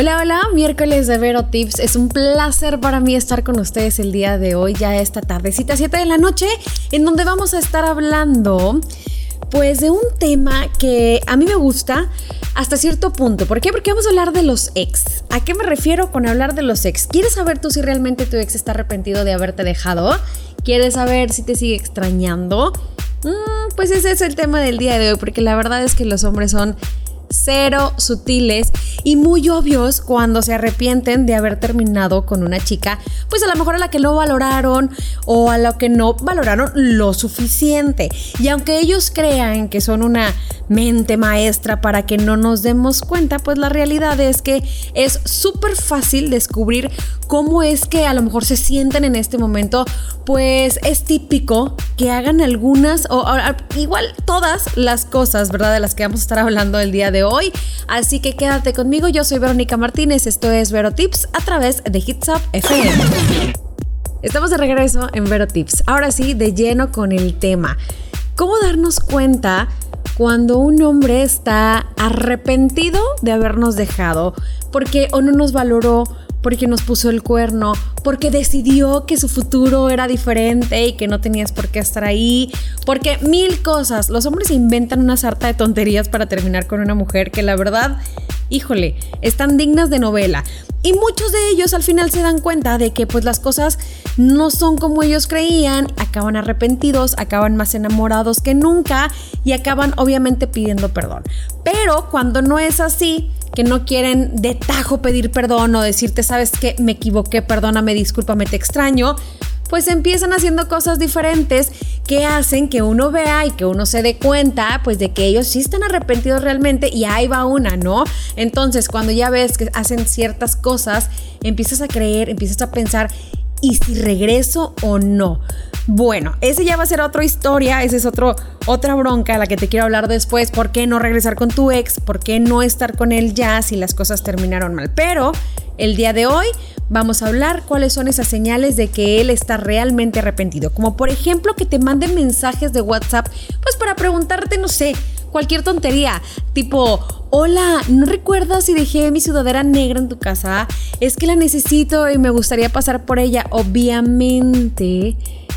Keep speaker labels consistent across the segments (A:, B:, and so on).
A: Hola, hola, miércoles de Vero Tips. Es un placer para mí estar con ustedes el día de hoy, ya esta tardecita, 7 de la noche, en donde vamos a estar hablando, pues, de un tema que a mí me gusta hasta cierto punto. ¿Por qué? Porque vamos a hablar de los ex. ¿A qué me refiero con hablar de los ex? ¿Quieres saber tú si realmente tu ex está arrepentido de haberte dejado? ¿Quieres saber si te sigue extrañando? Mm, pues ese es el tema del día de hoy, porque la verdad es que los hombres son cero sutiles y muy obvios cuando se arrepienten de haber terminado con una chica, pues a lo mejor a la que no valoraron o a la que no valoraron lo suficiente. Y aunque ellos crean que son una mente maestra para que no nos demos cuenta, pues la realidad es que es súper fácil descubrir cómo es que a lo mejor se sienten en este momento, pues es típico que hagan algunas o, igual todas las cosas, ¿verdad? De las que vamos a estar hablando el día de hoy. Así que quédate conmigo, yo soy Verónica Martínez, esto es Vero Tips a través de Hits Up FM. Estamos de regreso en Vero Tips. Ahora sí, de lleno con el tema. ¿Cómo darnos cuenta cuando un hombre está arrepentido de habernos dejado? Porque o no nos valoró porque nos puso el cuerno, porque decidió que su futuro era diferente y que no tenías por qué estar ahí, porque mil cosas. Los hombres inventan una sarta de tonterías para terminar con una mujer que la verdad, híjole, están dignas de novela. Y muchos de ellos al final se dan cuenta de que pues las cosas no son como ellos creían, acaban arrepentidos, acaban más enamorados que nunca y acaban obviamente pidiendo perdón. Pero cuando no es así, que no quieren de tajo pedir perdón o decirte, sabes que me equivoqué, perdóname, discúlpame, te extraño, pues empiezan haciendo cosas diferentes que hacen que uno vea y que uno se dé cuenta, pues de que ellos sí están arrepentidos realmente y ahí va una, ¿no? Entonces, cuando ya ves que hacen ciertas cosas, empiezas a creer, empiezas a pensar, ¿y si regreso o no? Bueno, ese ya va a ser otra historia, esa es otro, otra bronca a la que te quiero hablar después. ¿Por qué no regresar con tu ex? ¿Por qué no estar con él ya si las cosas terminaron mal? Pero el día de hoy vamos a hablar cuáles son esas señales de que él está realmente arrepentido. Como por ejemplo que te manden mensajes de WhatsApp, pues para preguntarte, no sé, cualquier tontería, tipo, hola, ¿no recuerdas si dejé mi sudadera negra en tu casa? Es que la necesito y me gustaría pasar por ella. Obviamente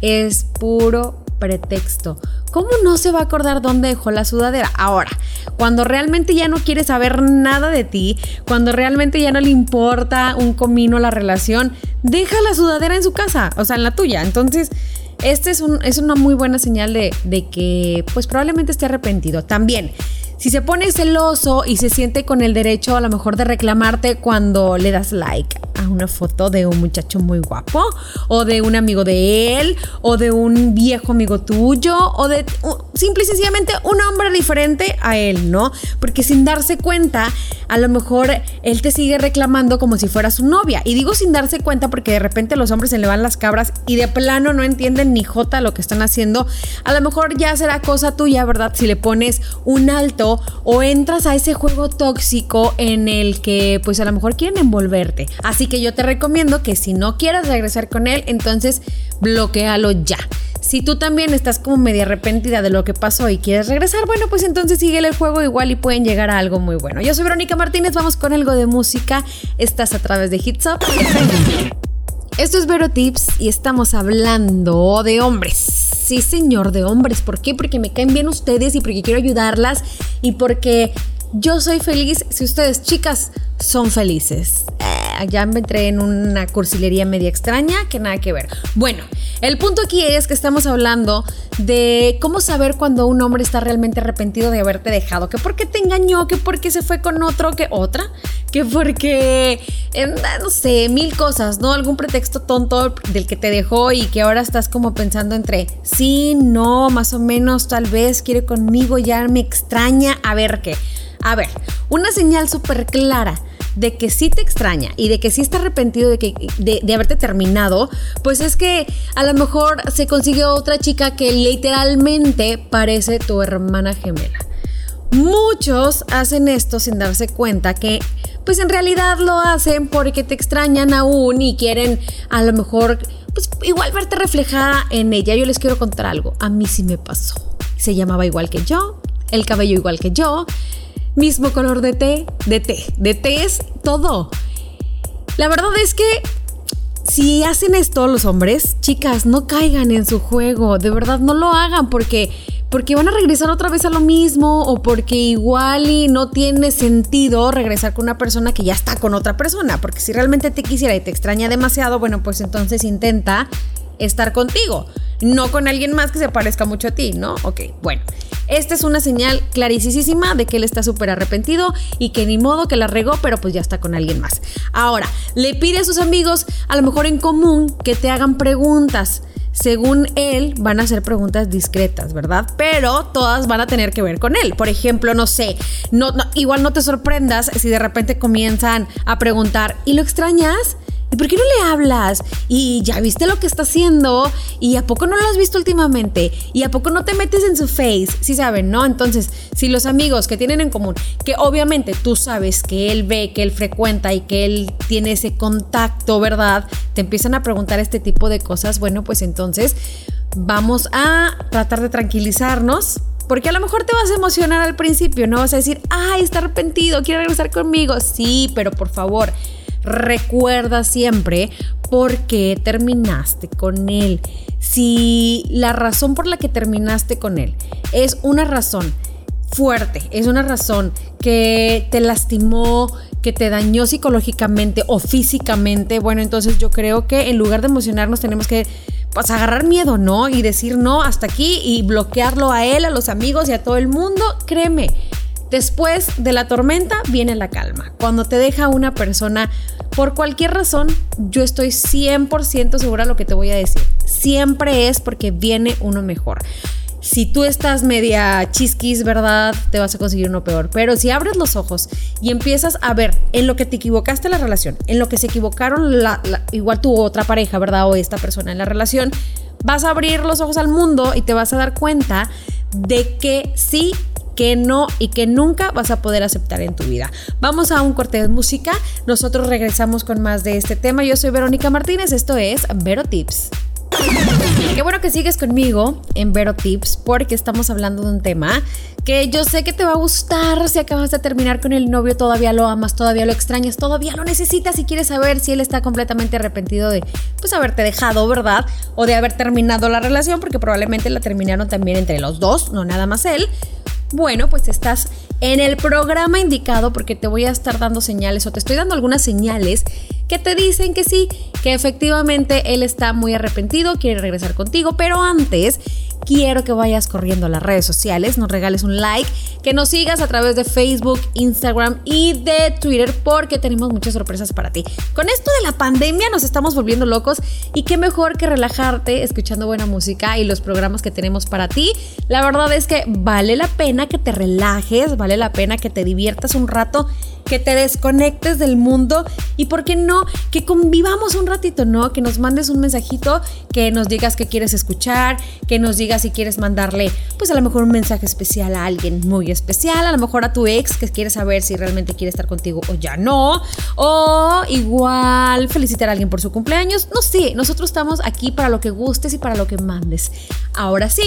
A: es puro pretexto. ¿Cómo no se va a acordar dónde dejó la sudadera? Ahora, cuando realmente ya no quiere saber nada de ti, cuando realmente ya no le importa un comino la relación, deja la sudadera en su casa, o sea, en la tuya. Entonces, este es, un, es una muy buena señal de, de que pues probablemente esté arrepentido. También, si se pone celoso y se siente con el derecho a lo mejor de reclamarte cuando le das like a una foto de un muchacho muy guapo o de un amigo de él o de un viejo amigo tuyo o de simple y sencillamente un hombre diferente a él, ¿no? Porque sin darse cuenta, a lo mejor él te sigue reclamando como si fuera su novia. Y digo sin darse cuenta porque de repente los hombres se le van las cabras y de plano no entienden ni jota lo que están haciendo. A lo mejor ya será cosa tuya, ¿verdad? Si le pones un alto o entras a ese juego tóxico en el que pues a lo mejor quieren envolverte. Así que yo te recomiendo que si no quieres regresar con él, entonces bloquealo ya. Si tú también estás como media arrepentida de lo que pasó y quieres regresar, bueno, pues entonces sigue el juego igual y pueden llegar a algo muy bueno. Yo soy Verónica Martínez, vamos con algo de música. Estás a través de Hits Up. Esto es Vero Tips y estamos hablando de hombres sí señor de hombres. ¿Por qué? Porque me caen bien ustedes y porque quiero ayudarlas y porque yo soy feliz si ustedes, chicas, son felices. Eh, ya me entré en una cursilería media extraña que nada que ver. Bueno, el punto aquí es que estamos hablando de cómo saber cuando un hombre está realmente arrepentido de haberte dejado. Que porque te engañó, que porque se fue con otro, que otra, que porque, em, no sé, mil cosas, ¿no? Algún pretexto tonto del que te dejó y que ahora estás como pensando entre sí, no, más o menos, tal vez quiere conmigo, ya me extraña, a ver qué. A ver, una señal súper clara de que sí te extraña y de que sí está arrepentido de, que, de, haberte terminado, pues es que a lo mejor se consiguió otra chica que literalmente parece tu hermana gemela. Muchos hacen esto sin darse cuenta que pues en realidad lo hacen porque te extrañan aún y quieren a lo mejor pues igual verte reflejada en ella. Yo les quiero contar algo. A mí sí me pasó. Se llamaba igual que yo, el cabello igual que yo, mismo color de té, de té, de té es todo. La verdad es que si hacen esto los hombres, chicas, no caigan en su juego, de verdad no lo hagan porque porque van a regresar otra vez a lo mismo o porque igual y no tiene sentido regresar con una persona que ya está con otra persona, porque si realmente te quisiera y te extraña demasiado, bueno, pues entonces intenta estar contigo, no con alguien más que se parezca mucho a ti, ¿no? Ok, bueno. Esta es una señal clarísima de que él está súper arrepentido y que ni modo que la regó, pero pues ya está con alguien más. Ahora, le pide a sus amigos, a lo mejor en común, que te hagan preguntas. Según él, van a ser preguntas discretas, ¿verdad? Pero todas van a tener que ver con él. Por ejemplo, no sé, no, igual no te sorprendas si de repente comienzan a preguntar, ¿y lo extrañas? ¿Y por qué no le hablas? ¿Y ya viste lo que está haciendo? ¿Y a poco no lo has visto últimamente? ¿Y a poco no te metes en su face? Sí saben, ¿no? Entonces, si los amigos que tienen en común, que obviamente tú sabes que él ve, que él frecuenta y que él tiene ese contacto, ¿verdad? Te empiezan a preguntar este tipo de cosas, bueno, pues entonces vamos a tratar de tranquilizarnos. Porque a lo mejor te vas a emocionar al principio, no vas a decir, ay, está arrepentido, quiere regresar conmigo. Sí, pero por favor, recuerda siempre por qué terminaste con él. Si la razón por la que terminaste con él es una razón fuerte, es una razón que te lastimó, que te dañó psicológicamente o físicamente, bueno, entonces yo creo que en lugar de emocionarnos tenemos que pues agarrar miedo, ¿no? Y decir no hasta aquí y bloquearlo a él, a los amigos y a todo el mundo, créeme, Después de la tormenta viene la calma. Cuando te deja una persona por cualquier razón, yo estoy 100% segura de lo que te voy a decir. Siempre es porque viene uno mejor. Si tú estás media chisquis, ¿verdad? Te vas a conseguir uno peor. Pero si abres los ojos y empiezas a ver en lo que te equivocaste la relación, en lo que se equivocaron igual tu otra pareja, ¿verdad? O esta persona en la relación, vas a abrir los ojos al mundo y te vas a dar cuenta de que sí que no y que nunca vas a poder aceptar en tu vida. Vamos a un corte de música, nosotros regresamos con más de este tema. Yo soy Verónica Martínez, esto es Vero Tips. Qué bueno que sigues conmigo en Vero Tips porque estamos hablando de un tema que yo sé que te va a gustar si acabas de terminar con el novio, todavía lo amas, todavía lo extrañas, todavía lo necesitas y quieres saber si él está completamente arrepentido de pues haberte dejado, ¿verdad? O de haber terminado la relación porque probablemente la terminaron también entre los dos, no nada más él. Bueno, pues estás en el programa indicado porque te voy a estar dando señales o te estoy dando algunas señales que te dicen que sí, que efectivamente él está muy arrepentido, quiere regresar contigo, pero antes quiero que vayas corriendo a las redes sociales, nos regales un like, que nos sigas a través de Facebook, Instagram y de Twitter porque tenemos muchas sorpresas para ti. Con esto de la pandemia nos estamos volviendo locos y qué mejor que relajarte escuchando buena música y los programas que tenemos para ti. La verdad es que vale la pena que te relajes, vale la pena que te diviertas un rato que te desconectes del mundo y, ¿por qué no? Que convivamos un ratito, ¿no? Que nos mandes un mensajito, que nos digas que quieres escuchar, que nos digas si quieres mandarle, pues a lo mejor un mensaje especial a alguien muy especial, a lo mejor a tu ex que quiere saber si realmente quiere estar contigo o ya no, o igual felicitar a alguien por su cumpleaños, no sé, nosotros estamos aquí para lo que gustes y para lo que mandes. Ahora sí,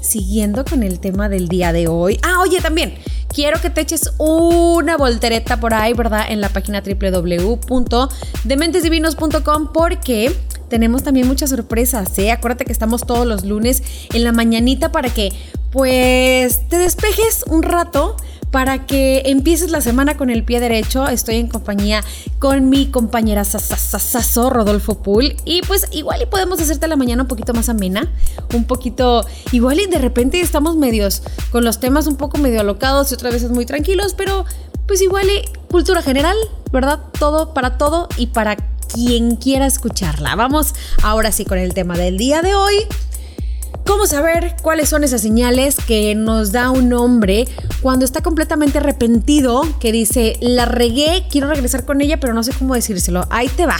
A: siguiendo con el tema del día de hoy. Ah, oye, también quiero que te eches una voltereta por ahí, ¿verdad? En la página www.dementesdivinos.com porque tenemos también muchas sorpresas, ¿eh? Acuérdate que estamos todos los lunes en la mañanita para que pues te despejes un rato para que empieces la semana con el pie derecho. Estoy en compañía con mi compañera Sasasaso, Rodolfo Pool. Y pues igual y podemos hacerte la mañana un poquito más amena, un poquito, igual y de repente estamos medios con los temas un poco medio alocados y otras veces muy tranquilos, pero pues igual y cultura general, ¿verdad? Todo para todo y para quien quiera escucharla. Vamos ahora sí con el tema del día de hoy. ¿Cómo saber cuáles son esas señales que nos da un hombre cuando está completamente arrepentido, que dice, la regué, quiero regresar con ella, pero no sé cómo decírselo? Ahí te va.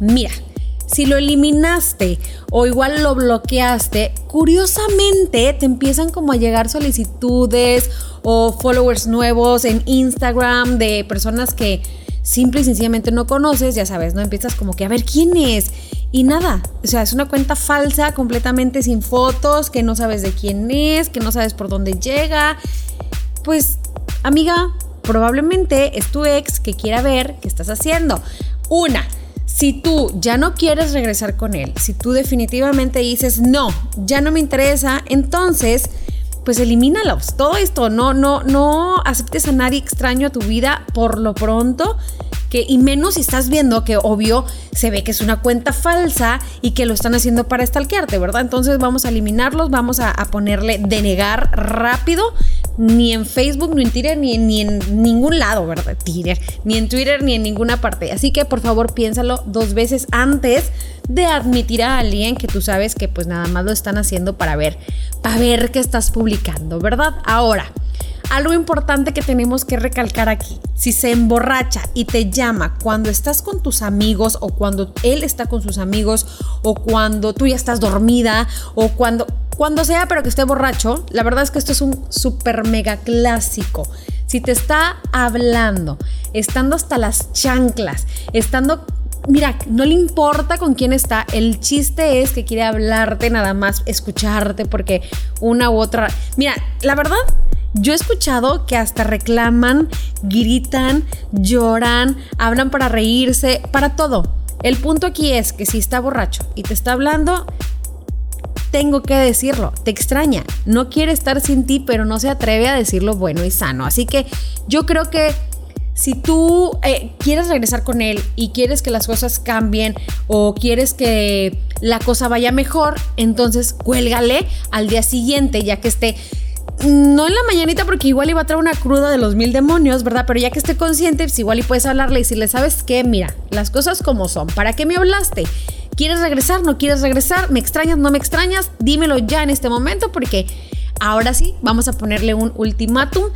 A: Mira, si lo eliminaste o igual lo bloqueaste, curiosamente te empiezan como a llegar solicitudes o followers nuevos en Instagram de personas que simple y sencillamente no conoces, ya sabes, ¿no? Empiezas como que a ver quién es. Y nada, o sea, es una cuenta falsa, completamente sin fotos, que no sabes de quién es, que no sabes por dónde llega. Pues, amiga, probablemente es tu ex que quiera ver qué estás haciendo. Una, si tú ya no quieres regresar con él, si tú definitivamente dices, no, ya no me interesa, entonces pues elimínalos. Todo esto, no, no, no aceptes a nadie extraño a tu vida por lo pronto y menos si estás viendo que obvio se ve que es una cuenta falsa y que lo están haciendo para stalkearte, ¿verdad? Entonces vamos a eliminarlos, vamos a, ponerle denegar rápido, ni en Facebook, ni en Twitter, ni, ni en ningún lado, ¿verdad? Twitter, ni en Twitter, ni en ninguna parte. Así que por favor piénsalo dos veces antes de admitir a alguien que tú sabes que pues nada más lo están haciendo para ver, para ver qué estás publicando, ¿verdad? Ahora. Algo importante que tenemos que recalcar aquí, si se emborracha y te llama cuando estás con tus amigos o cuando él está con sus amigos o cuando tú ya estás dormida o cuando cuando sea pero que esté borracho, la verdad es que esto es un super mega clásico. Si te está hablando, estando hasta las chanclas, estando mira, no le importa con quién está, el chiste es que quiere hablarte nada más, escucharte porque una u otra, mira, la verdad yo he escuchado que hasta reclaman, gritan, lloran, hablan para reírse, para todo. El punto aquí es que si está borracho y te está hablando, tengo que decirlo, te extraña, no quiere estar sin ti, pero no se atreve a decirlo bueno y sano. Así que yo creo que si tú eh, quieres regresar con él y quieres que las cosas cambien o quieres que la cosa vaya mejor, entonces cuélgale al día siguiente, ya que esté no en la mañanita porque igual iba a traer una cruda de los mil demonios, ¿verdad? Pero ya que esté consciente, pues igual y puedes hablarle y decirle, ¿sabes qué? Mira, las cosas como son. ¿Para qué me hablaste? ¿Quieres regresar? ¿No quieres regresar? ¿Me extrañas? ¿No me extrañas? Dímelo ya en este momento porque ahora sí vamos a ponerle un ultimátum.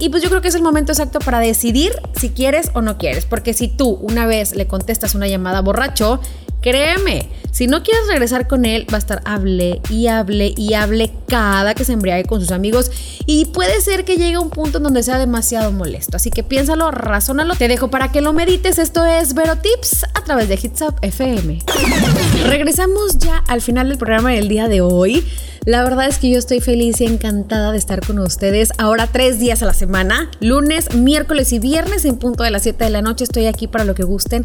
A: Y pues yo creo que es el momento exacto para decidir si quieres o no quieres. Porque si tú una vez le contestas una llamada borracho, créeme, si no quieres regresar con él, va a estar hable y hable y hable cada que se embriague con sus amigos y puede ser que llegue a un punto en donde sea demasiado molesto. Así que piénsalo, razónalo. Te dejo para que lo medites. Esto es Vero Tips a través de Hits Up FM. Regresamos ya al final del programa del día de hoy. La verdad es que yo estoy feliz y encantada de estar con ustedes. Ahora tres días a la semana, lunes, miércoles y viernes en punto de las 7 de la noche. Estoy aquí para lo que gusten,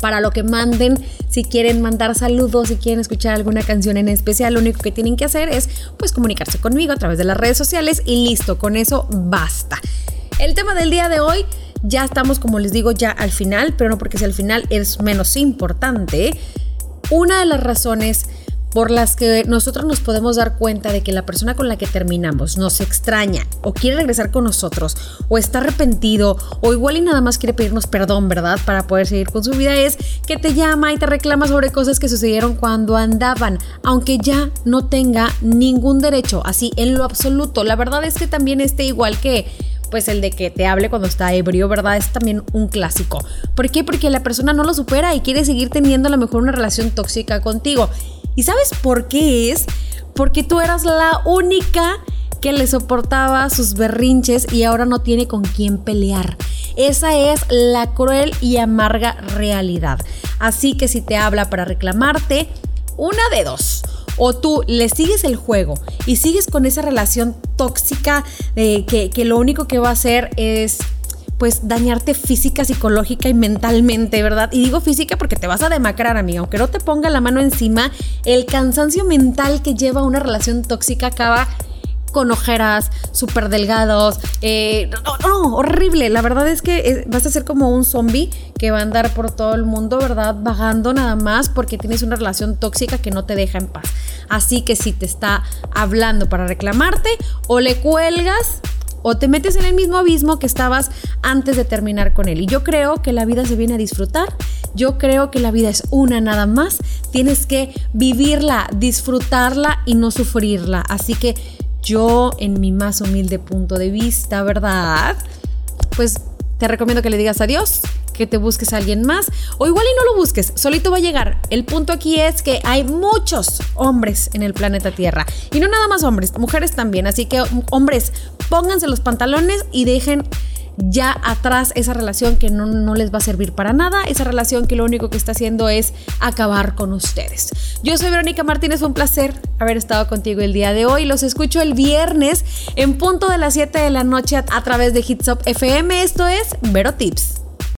A: para lo que manden. Si quieren mandar saludos, si quieren escuchar alguna canción en especial, lo único que tienen que hacer es pues comunicarse conmigo a través de las redes sociales y listo, con eso basta. El tema del día de hoy ya estamos, como les digo, ya al final, pero no porque sea al final es menos importante. Una de las razones por las que nosotros nos podemos dar cuenta de que la persona con la que terminamos nos extraña o quiere regresar con nosotros o está arrepentido o igual y nada más quiere pedirnos perdón, ¿verdad? Para poder seguir con su vida es que te llama y te reclama sobre cosas que sucedieron cuando andaban, aunque ya no tenga ningún derecho, así en lo absoluto. La verdad es que también esté igual que pues el de que te hable cuando está ebrio, ¿verdad? Es también un clásico. ¿Por qué? Porque la persona no lo supera y quiere seguir teniendo a lo mejor una relación tóxica contigo. ¿Y sabes por qué es? Porque tú eras la única que le soportaba sus berrinches y ahora no tiene con quién pelear. Esa es la cruel y amarga realidad. Así que si te habla para reclamarte, una de dos. O tú le sigues el juego y sigues con esa relación tóxica eh, que, que lo único que va a hacer es pues dañarte física, psicológica y mentalmente, ¿verdad? Y digo física porque te vas a demacrar, amiga. Aunque no te ponga la mano encima, el cansancio mental que lleva una relación tóxica acaba con ojeras, súper delgados. Eh, no, no, horrible. La verdad es que eh, vas a ser como un zombie que va a andar por todo el mundo, ¿verdad? Vagando nada más porque tienes una relación tóxica que no te deja en paz. Así que si te está hablando para reclamarte o le cuelgas o te metes en el mismo abismo que estabas antes de terminar con él. Y yo creo que la vida se viene a disfrutar, yo creo que la vida es una nada más, tienes que vivirla, disfrutarla y no sufrirla. Así que yo en mi más humilde punto de vista, ¿verdad? Pues te recomiendo que le digas adiós que te busques a alguien más o igual y no lo busques, solito va a llegar. El punto aquí es que hay muchos hombres en el planeta Tierra y no nada más hombres, mujeres también, así que hombres, pónganse los pantalones y dejen ya atrás esa relación que no, no les va a servir para nada, esa relación que lo único que está haciendo es acabar con ustedes. Yo soy Verónica Martínez, fue un placer haber estado contigo el día de hoy. Los escucho el viernes en punto de las 7 de la noche a, través de Hitsop FM. Esto es Vero Tips.